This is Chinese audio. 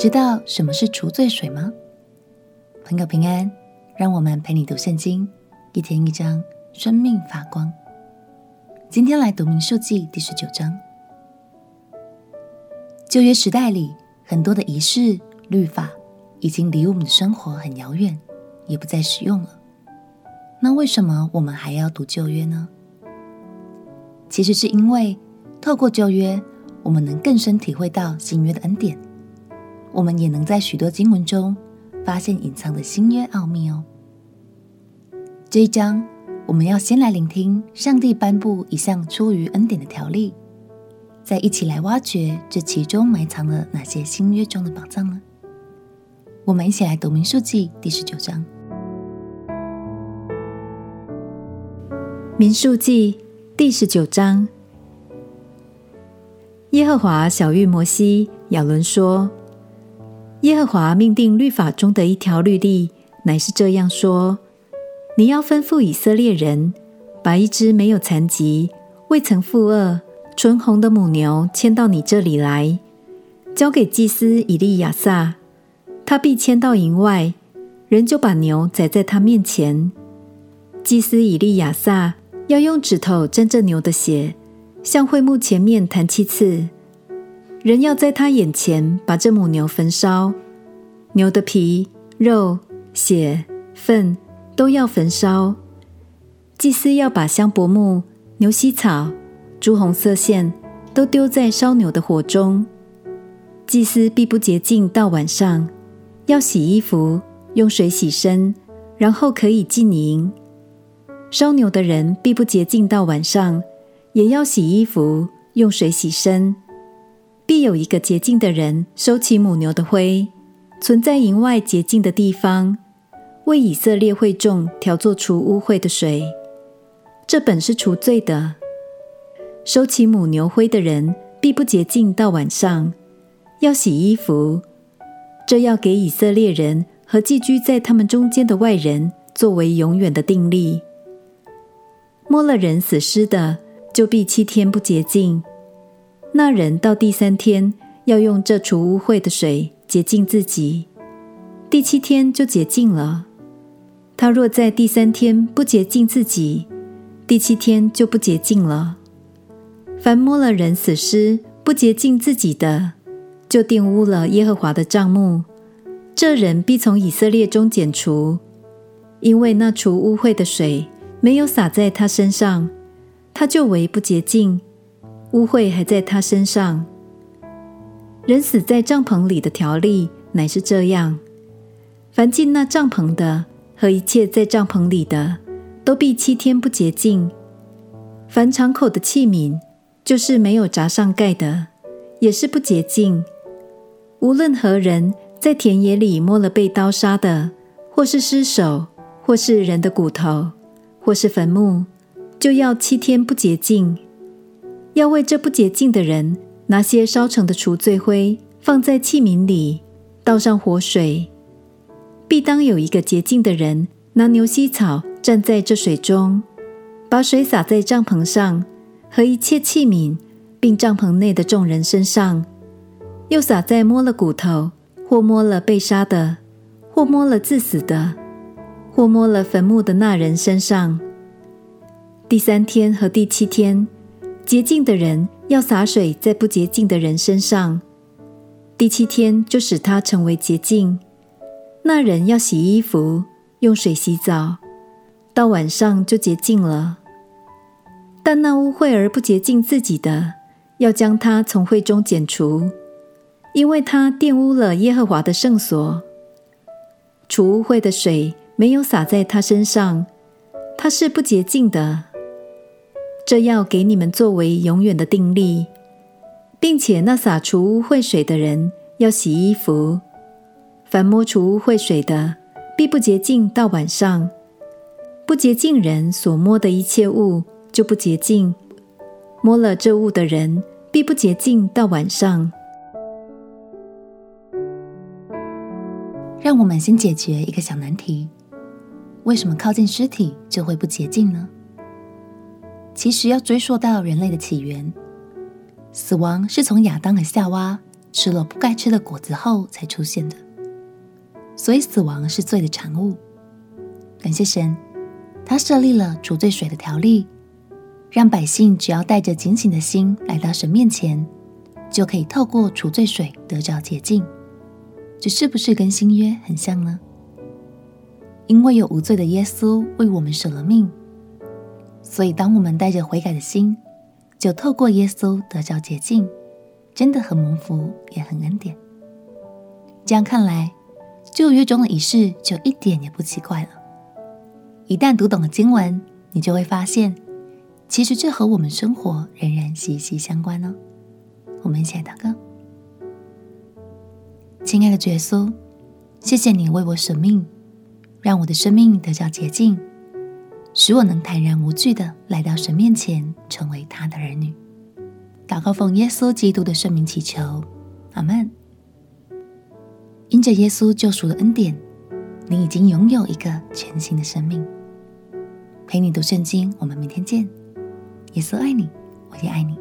知道什么是除罪水吗？朋友平安，让我们陪你读圣经，一天一章，生命发光。今天来读民数记第十九章。旧约时代里，很多的仪式律法已经离我们的生活很遥远，也不再使用了。那为什么我们还要读旧约呢？其实是因为透过旧约，我们能更深体会到新约的恩典。我们也能在许多经文中发现隐藏的新约奥秘哦。这一章，我们要先来聆听上帝颁布一项出于恩典的条例，再一起来挖掘这其中埋藏了哪些新约中的宝藏呢？我们一起来读民数记第十九章。民数记第十九章，耶和华晓諭摩西、亚伦说。耶和华命定律法中的一条律例，乃是这样说：你要吩咐以色列人，把一只没有残疾、未曾负轭、纯红的母牛牵到你这里来，交给祭司以利亚撒，他必牵到营外，人就把牛宰在他面前。祭司以利亚撒要用指头沾着牛的血，向会幕前面弹七次。人要在他眼前把这母牛焚烧，牛的皮、肉、血、粪都要焚烧。祭司要把香柏木、牛膝草、朱红色线都丢在烧牛的火中。祭司必不洁净到晚上，要洗衣服，用水洗身，然后可以进营。烧牛的人必不洁净到晚上，也要洗衣服，用水洗身。有一个洁净的人收起母牛的灰，存在营外洁净的地方，为以色列会众调作除污秽的水。这本是除罪的。收起母牛灰的人必不洁净到晚上，要洗衣服。这要给以色列人和寄居在他们中间的外人作为永远的定例。摸了人死尸的，就必七天不洁净。那人到第三天要用这除污秽的水洁净自己，第七天就洁净了。他若在第三天不洁净自己，第七天就不洁净了。凡摸了人死尸不洁净自己的，就玷污了耶和华的帐幕，这人必从以色列中剪除，因为那除污秽的水没有洒在他身上，他就为不洁净。污秽还在他身上。人死在帐篷里的条例乃是这样：凡进那帐篷的和一切在帐篷里的，都必七天不洁净。凡敞口的器皿，就是没有闸上盖的，也是不洁净。无论何人在田野里摸了被刀杀的，或是尸首，或是人的骨头，或是坟墓，就要七天不洁净。要为这不洁净的人拿些烧成的除罪灰，放在器皿里，倒上活水。必当有一个洁净的人拿牛膝草蘸在这水中，把水洒在帐篷上和一切器皿，并帐篷内的众人身上，又洒在摸了骨头或摸了被杀的，或摸了自死的，或摸了坟墓的那人身上。第三天和第七天。洁净的人要洒水在不洁净的人身上，第七天就使他成为洁净。那人要洗衣服，用水洗澡，到晚上就洁净了。但那污秽而不洁净自己的，要将他从会中剪除，因为他玷污了耶和华的圣所。除污秽的水没有洒在他身上，他是不洁净的。这要给你们作为永远的定力，并且那洒除污秽水的人要洗衣服。凡摸除污秽水的，必不洁净到晚上。不洁净人所摸的一切物就不洁净，摸了这物的人必不洁净到晚上。让我们先解决一个小难题：为什么靠近尸体就会不洁净呢？其实要追溯到人类的起源，死亡是从亚当和夏娃吃了不该吃的果子后才出现的。所以死亡是罪的产物。感谢神，他设立了除罪水的条例，让百姓只要带着警醒的心来到神面前，就可以透过除罪水得着洁净。这是不是跟新约很像呢？因为有无罪的耶稣为我们舍了命，所以当我们带着悔改的心，就透过耶稣得着洁净，真的很蒙福，也很恩典。这样看来，旧约中的仪式就一点也不奇怪了。一旦读懂了经文，你就会发现，其实这和我们生活仍然息息相关呢。我们一起来祷告：亲爱的耶稣，谢谢你为我舍命。让我的生命得到洁净，使我能坦然无惧的来到神面前，成为他的儿女。祷告奉耶稣基督的圣名祈求，阿门。因着耶稣救赎的恩典，你已经拥有一个全新的生命。陪你读圣经，我们明天见。耶稣爱你，我也爱你。